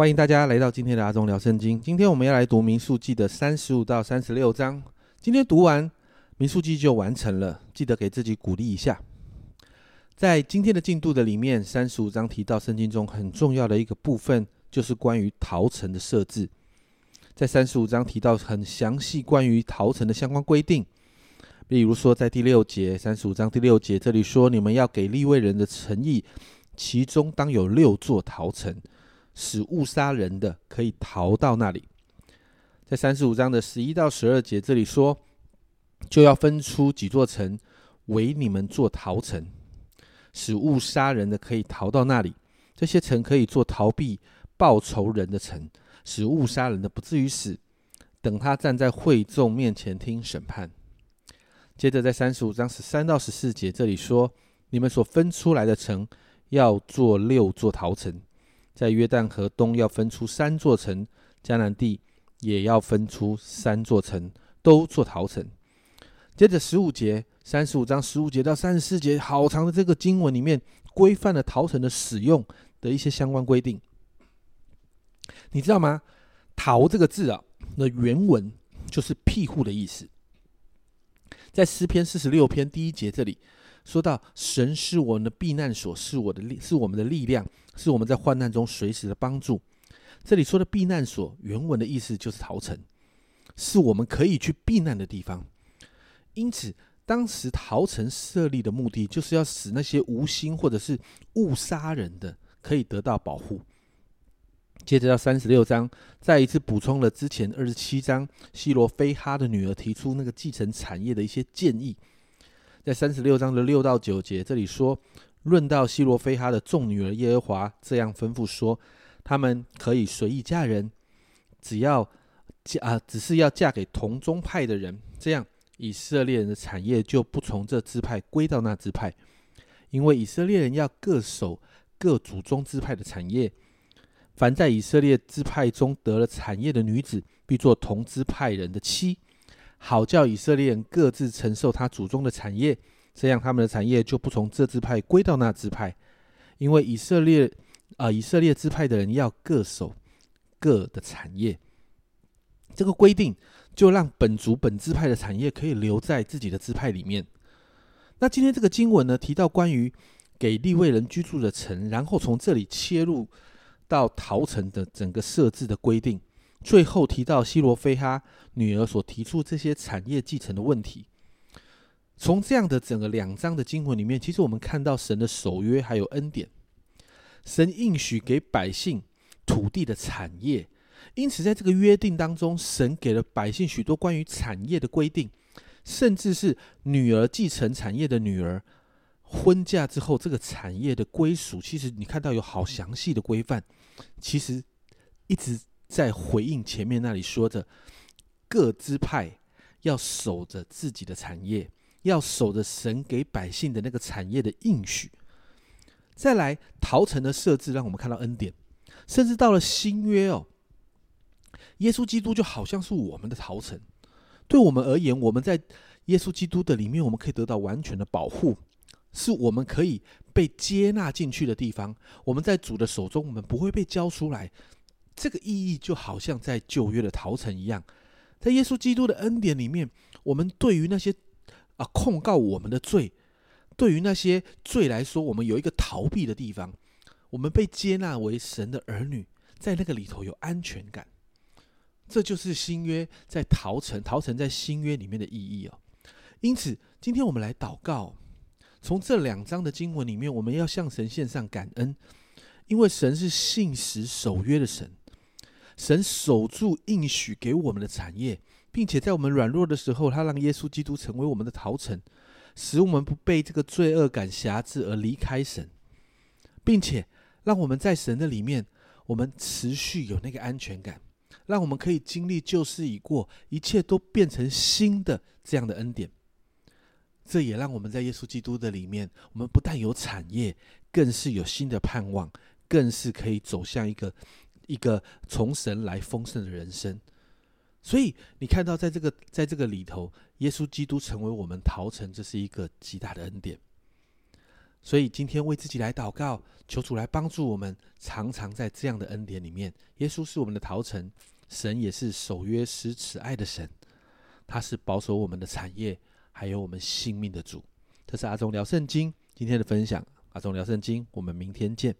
欢迎大家来到今天的阿忠聊圣经。今天我们要来读民数记的三十五到三十六章。今天读完民数记就完成了，记得给自己鼓励一下。在今天的进度的里面，三十五章提到圣经中很重要的一个部分，就是关于逃城的设置。在三十五章提到很详细关于逃城的相关规定，比如说在第六节，三十五章第六节这里说：“你们要给立位人的诚意，其中当有六座逃城。”使误杀人的可以逃到那里，在三十五章的十一到十二节这里说，就要分出几座城为你们做逃城，使误杀人的可以逃到那里。这些城可以做逃避报仇人的城，使误杀人的不至于死。等他站在会众面前听审判。接着在三十五章十三到十四节这里说，你们所分出来的城要做六座逃城。在约旦河东要分出三座城，迦南地也要分出三座城，都做陶城。接着十五节，三十五章十五节到三十四节，好长的这个经文里面，规范了陶城的使用的一些相关规定。你知道吗？陶这个字啊，那原文就是庇护的意思。在诗篇四十六篇第一节这里。说到神是我们的避难所，是我的力，是我们的力量，是我们在患难中随时的帮助。这里说的避难所，原文的意思就是逃城，是我们可以去避难的地方。因此，当时逃城设立的目的，就是要使那些无心或者是误杀人的可以得到保护。接着到三十六章，再一次补充了之前二十七章希罗菲哈的女儿提出那个继承产业的一些建议。在三十六章的六到九节，这里说，论到希罗菲哈的众女儿，耶和华这样吩咐说，他们可以随意嫁人，只要嫁啊，只是要嫁给同宗派的人，这样以色列人的产业就不从这支派归到那支派，因为以色列人要各守各祖宗支派的产业，凡在以色列支派中得了产业的女子，必做同支派人的妻。好叫以色列人各自承受他祖宗的产业，这样他们的产业就不从这支派归到那支派，因为以色列啊，以色列支派的人要各守各的产业。这个规定就让本族本支派的产业可以留在自己的支派里面。那今天这个经文呢，提到关于给立位人居住的城，然后从这里切入到陶城的整个设置的规定。最后提到希罗菲哈女儿所提出这些产业继承的问题。从这样的整个两章的经文里面，其实我们看到神的守约还有恩典。神应许给百姓土地的产业，因此在这个约定当中，神给了百姓许多关于产业的规定，甚至是女儿继承产业的女儿婚嫁之后，这个产业的归属，其实你看到有好详细的规范。其实一直。在回应前面那里说着，各支派要守着自己的产业，要守着神给百姓的那个产业的应许。再来，逃城的设置让我们看到恩典，甚至到了新约哦，耶稣基督就好像是我们的逃城。对我们而言，我们在耶稣基督的里面，我们可以得到完全的保护，是我们可以被接纳进去的地方。我们在主的手中，我们不会被交出来。这个意义就好像在旧约的逃城一样，在耶稣基督的恩典里面，我们对于那些啊控告我们的罪，对于那些罪来说，我们有一个逃避的地方，我们被接纳为神的儿女，在那个里头有安全感。这就是新约在逃城，逃城在新约里面的意义哦。因此，今天我们来祷告，从这两章的经文里面，我们要向神献上感恩，因为神是信实守约的神。神守住应许给我们的产业，并且在我们软弱的时候，他让耶稣基督成为我们的逃城，使我们不被这个罪恶感辖制而离开神，并且让我们在神的里面，我们持续有那个安全感，让我们可以经历旧事已过，一切都变成新的这样的恩典。这也让我们在耶稣基督的里面，我们不但有产业，更是有新的盼望，更是可以走向一个。一个从神来丰盛的人生，所以你看到，在这个在这个里头，耶稣基督成为我们逃城，这是一个极大的恩典。所以今天为自己来祷告，求主来帮助我们，常常在这样的恩典里面。耶稣是我们的逃城，神也是守约施慈爱的神，他是保守我们的产业，还有我们性命的主。这是阿忠聊圣经今天的分享，阿忠聊圣经，我们明天见。